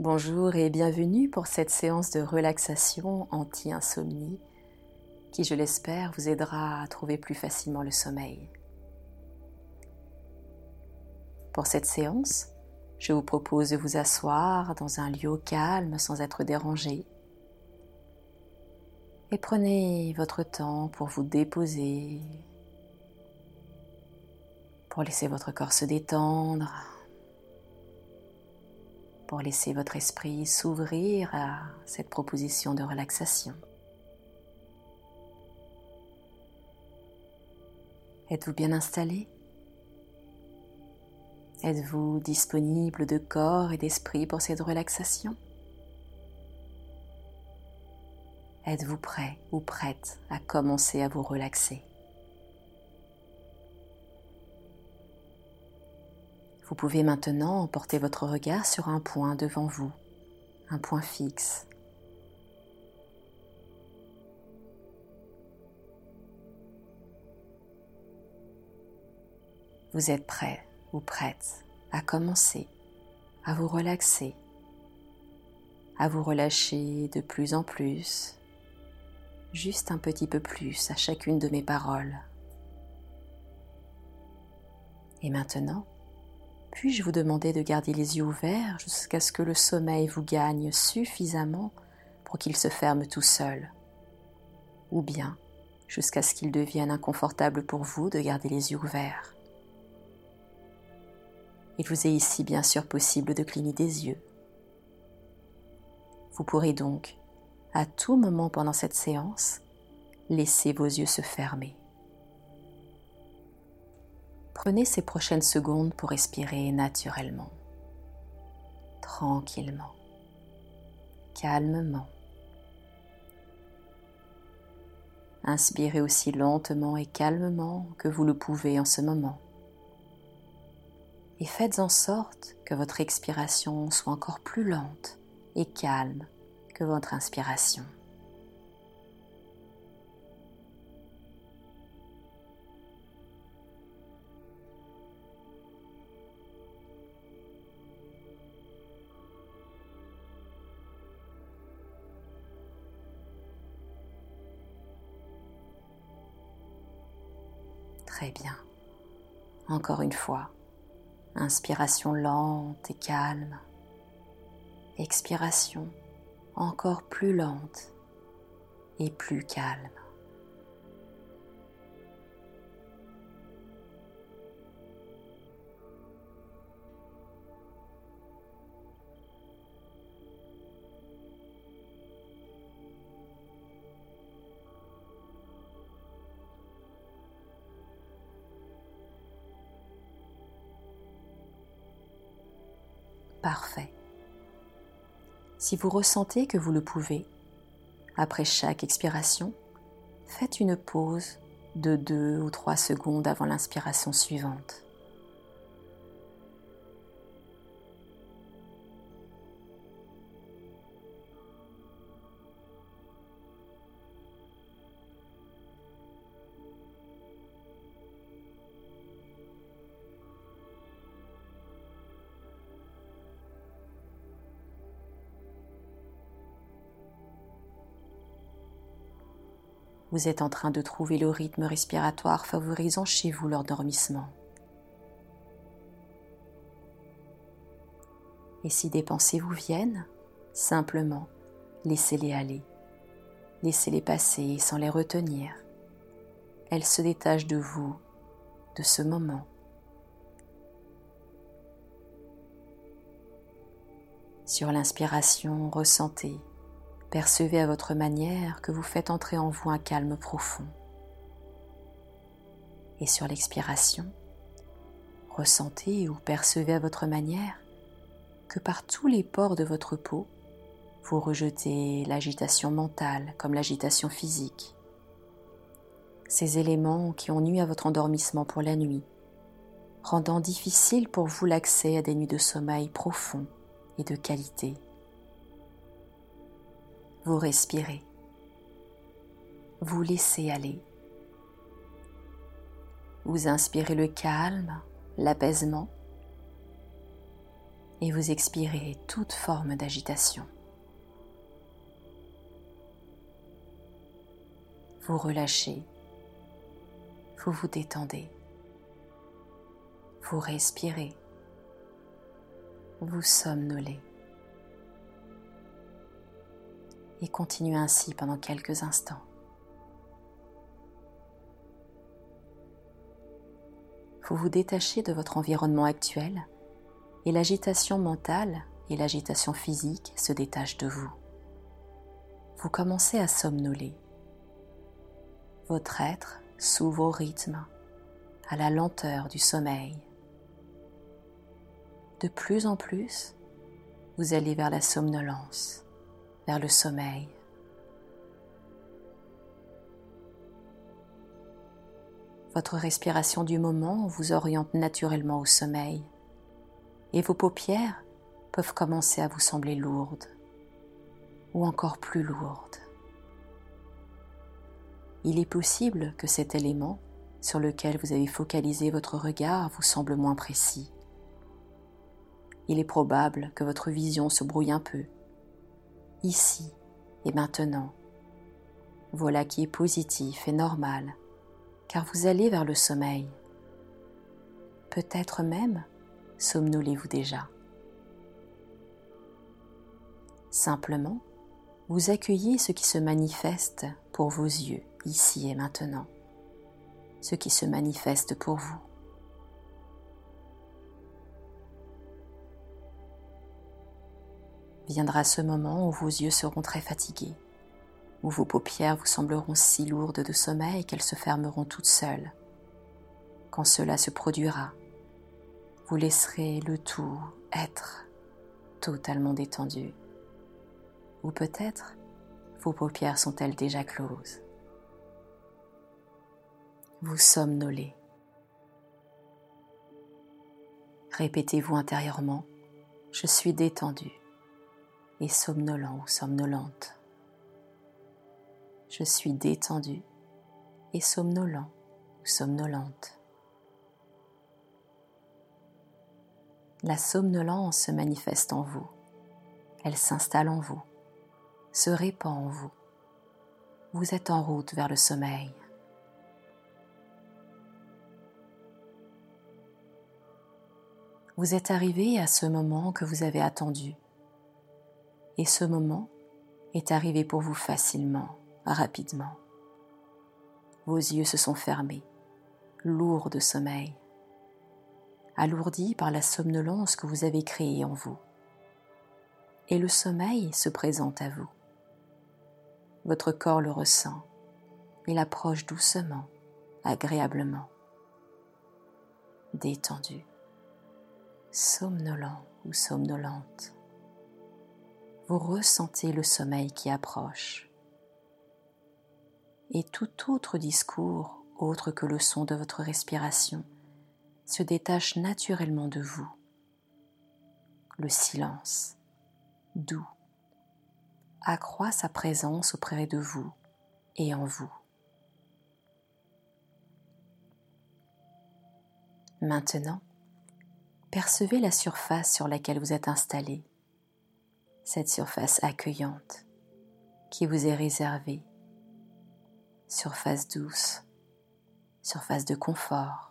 Bonjour et bienvenue pour cette séance de relaxation anti-insomnie qui, je l'espère, vous aidera à trouver plus facilement le sommeil. Pour cette séance, je vous propose de vous asseoir dans un lieu calme sans être dérangé. Et prenez votre temps pour vous déposer, pour laisser votre corps se détendre, pour laisser votre esprit s'ouvrir à cette proposition de relaxation. Êtes-vous bien installé? Êtes-vous disponible de corps et d'esprit pour cette relaxation? Êtes-vous prêt ou prête à commencer à vous relaxer? Vous pouvez maintenant porter votre regard sur un point devant vous, un point fixe. Vous êtes prêt ou prête à commencer à vous relaxer, à vous relâcher de plus en plus, juste un petit peu plus à chacune de mes paroles. Et maintenant, puis-je vous demander de garder les yeux ouverts jusqu'à ce que le sommeil vous gagne suffisamment pour qu'il se ferme tout seul? Ou bien jusqu'à ce qu'il devienne inconfortable pour vous de garder les yeux ouverts? Il vous est ici bien sûr possible de cligner des yeux. Vous pourrez donc, à tout moment pendant cette séance, laisser vos yeux se fermer. Prenez ces prochaines secondes pour respirer naturellement, tranquillement, calmement. Inspirez aussi lentement et calmement que vous le pouvez en ce moment. Et faites en sorte que votre expiration soit encore plus lente et calme que votre inspiration. Très bien. Encore une fois, inspiration lente et calme. Expiration encore plus lente et plus calme. Parfait. Si vous ressentez que vous le pouvez, après chaque expiration, faites une pause de 2 ou 3 secondes avant l'inspiration suivante. Vous êtes en train de trouver le rythme respiratoire favorisant chez vous l'endormissement. Et si des pensées vous viennent, simplement laissez-les aller. Laissez-les passer sans les retenir. Elles se détachent de vous, de ce moment. Sur l'inspiration, ressentez Percevez à votre manière que vous faites entrer en vous un calme profond. Et sur l'expiration, ressentez ou percevez à votre manière que par tous les pores de votre peau, vous rejetez l'agitation mentale comme l'agitation physique, ces éléments qui ont nuit à votre endormissement pour la nuit, rendant difficile pour vous l'accès à des nuits de sommeil profond et de qualité vous respirez, vous laissez aller. Vous inspirez le calme, l'apaisement, et vous expirez toute forme d'agitation. Vous relâchez, vous vous détendez, vous respirez, vous somnolez et continuez ainsi pendant quelques instants. Vous vous détachez de votre environnement actuel et l'agitation mentale et l'agitation physique se détachent de vous. Vous commencez à somnoler. Votre être s'ouvre au rythme, à la lenteur du sommeil. De plus en plus, vous allez vers la somnolence, vers le sommeil. Votre respiration du moment vous oriente naturellement au sommeil et vos paupières peuvent commencer à vous sembler lourdes ou encore plus lourdes. Il est possible que cet élément sur lequel vous avez focalisé votre regard vous semble moins précis. Il est probable que votre vision se brouille un peu, ici et maintenant. Voilà qui est positif et normal, car vous allez vers le sommeil. Peut-être même somnolez-vous déjà Simplement, vous accueillez ce qui se manifeste pour vos yeux ici et maintenant, ce qui se manifeste pour vous. Viendra ce moment où vos yeux seront très fatigués, où vos paupières vous sembleront si lourdes de sommeil qu'elles se fermeront toutes seules. Quand cela se produira, vous laisserez le tout être totalement détendu. Ou peut-être vos paupières sont-elles déjà closes. Vous somnolez. Répétez-vous intérieurement, je suis détendu et somnolent ou somnolente. Je suis détendu et somnolent ou somnolente. la somnolence se manifeste en vous. Elle s'installe en vous, se répand en vous. Vous êtes en route vers le sommeil. Vous êtes arrivé à ce moment que vous avez attendu. Et ce moment est arrivé pour vous facilement, rapidement. Vos yeux se sont fermés, lourds de sommeil alourdi par la somnolence que vous avez créée en vous. Et le sommeil se présente à vous. Votre corps le ressent. Il approche doucement, agréablement. Détendu, somnolent ou somnolente. Vous ressentez le sommeil qui approche. Et tout autre discours, autre que le son de votre respiration, se détache naturellement de vous. Le silence, doux, accroît sa présence auprès de vous et en vous. Maintenant, percevez la surface sur laquelle vous êtes installé, cette surface accueillante qui vous est réservée, surface douce, surface de confort,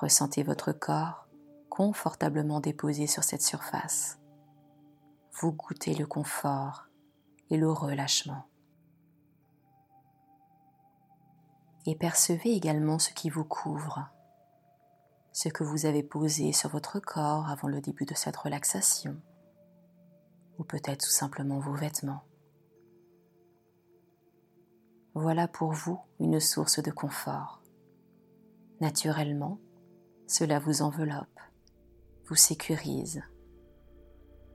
Ressentez votre corps confortablement déposé sur cette surface. Vous goûtez le confort et le relâchement. Et percevez également ce qui vous couvre, ce que vous avez posé sur votre corps avant le début de cette relaxation, ou peut-être tout simplement vos vêtements. Voilà pour vous une source de confort. Naturellement, cela vous enveloppe, vous sécurise,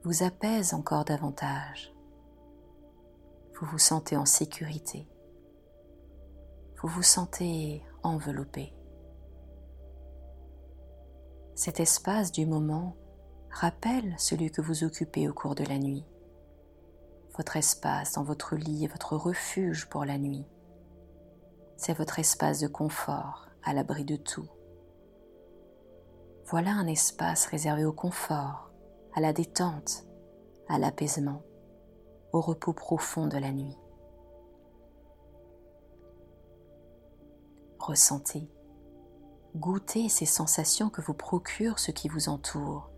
vous apaise encore davantage. Vous vous sentez en sécurité. Vous vous sentez enveloppé. Cet espace du moment rappelle celui que vous occupez au cours de la nuit. Votre espace dans votre lit est votre refuge pour la nuit. C'est votre espace de confort à l'abri de tout Voilà un espace réservé au confort, à la détente, à l'apaisement, au repos profond de la nuit. Ressentez, goûtez ces sensations que vous procure ce qui vous entoure,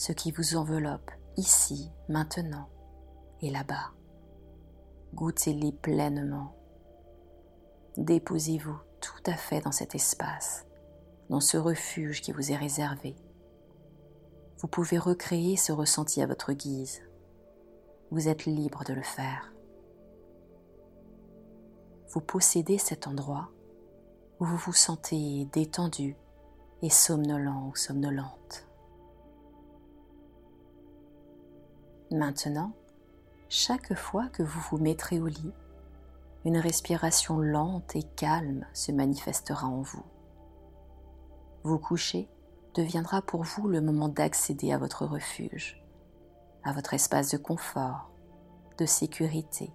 ce qui vous enveloppe ici, maintenant et là-bas. Goûtez-les pleinement. Déposez-vous tout à fait dans cet espace, dans ce refuge qui vous est réservé. Vous pouvez recréer ce ressenti à votre guise. Vous êtes libre de le faire. Vous possédez cet endroit où vous vous sentez détendu et somnolent ou somnolente. Maintenant, chaque fois que vous vous mettrez au lit, une respiration lente et calme se manifestera en vous. Vous coucher deviendra pour vous le moment d'accéder à votre refuge, à votre espace de confort, de sécurité,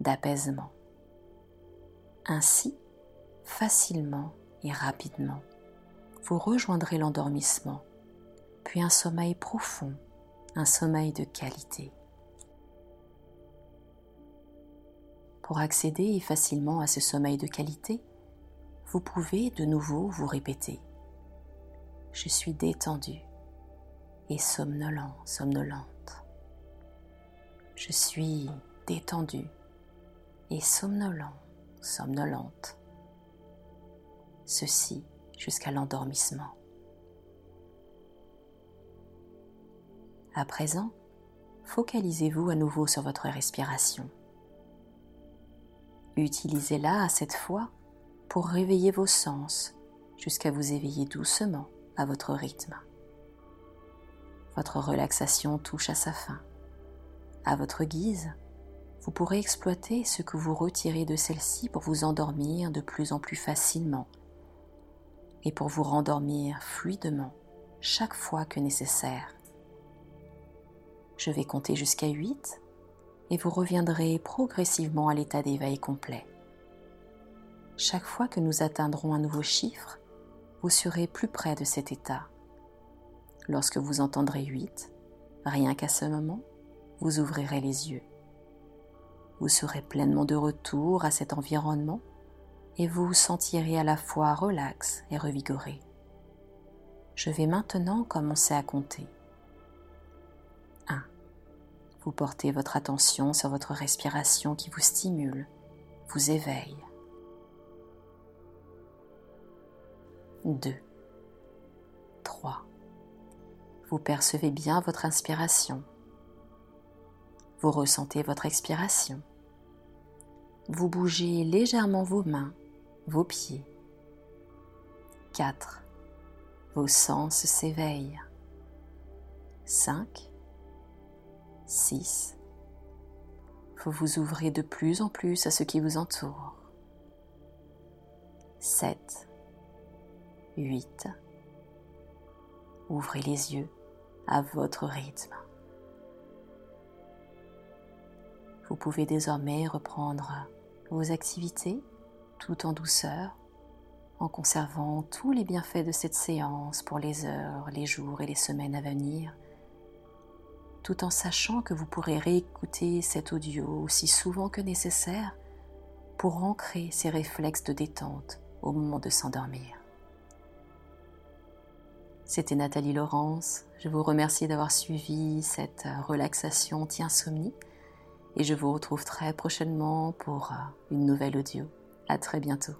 d'apaisement. Ainsi, facilement et rapidement, vous rejoindrez l'endormissement, puis un sommeil profond, un sommeil de qualité. Pour accéder facilement à ce sommeil de qualité, vous pouvez de nouveau vous répéter Je suis détendu et somnolent, somnolente. Je suis détendu et somnolent, somnolente. Ceci jusqu'à l'endormissement. À présent, focalisez-vous à nouveau sur votre respiration. Utilisez-la à cette fois pour réveiller vos sens jusqu'à vous éveiller doucement à votre rythme. Votre relaxation touche à sa fin. À votre guise, vous pourrez exploiter ce que vous retirez de celle-ci pour vous endormir de plus en plus facilement et pour vous rendormir fluidement chaque fois que nécessaire. Je vais compter jusqu'à 8 et vous reviendrez progressivement à l'état d'éveil complet. Chaque fois que nous atteindrons un nouveau chiffre, vous serez plus près de cet état. Lorsque vous entendrez 8, rien qu'à ce moment, vous ouvrirez les yeux. Vous serez pleinement de retour à cet environnement et vous vous sentirez à la fois relax et revigoré. Je vais maintenant commencer à compter. Vous portez votre attention sur votre respiration qui vous stimule, vous éveille. 2. 3. Vous percevez bien votre inspiration. Vous ressentez votre expiration. Vous bougez légèrement vos mains, vos pieds. 4. Vos sens s'éveillent. 5. 6. Vous vous ouvrez de plus en plus à ce qui vous entoure. 7. 8. Ouvrez les yeux à votre rythme. Vous pouvez désormais reprendre vos activités tout en douceur, en conservant tous les bienfaits de cette séance pour les heures, les jours et les semaines à venir tout en sachant que vous pourrez réécouter cet audio aussi souvent que nécessaire pour ancrer ces réflexes de détente au moment de s'endormir. C'était Nathalie Laurence. Je vous remercie d'avoir suivi cette relaxation anti-insomnie et je vous retrouve très prochainement pour une nouvelle audio. À très bientôt.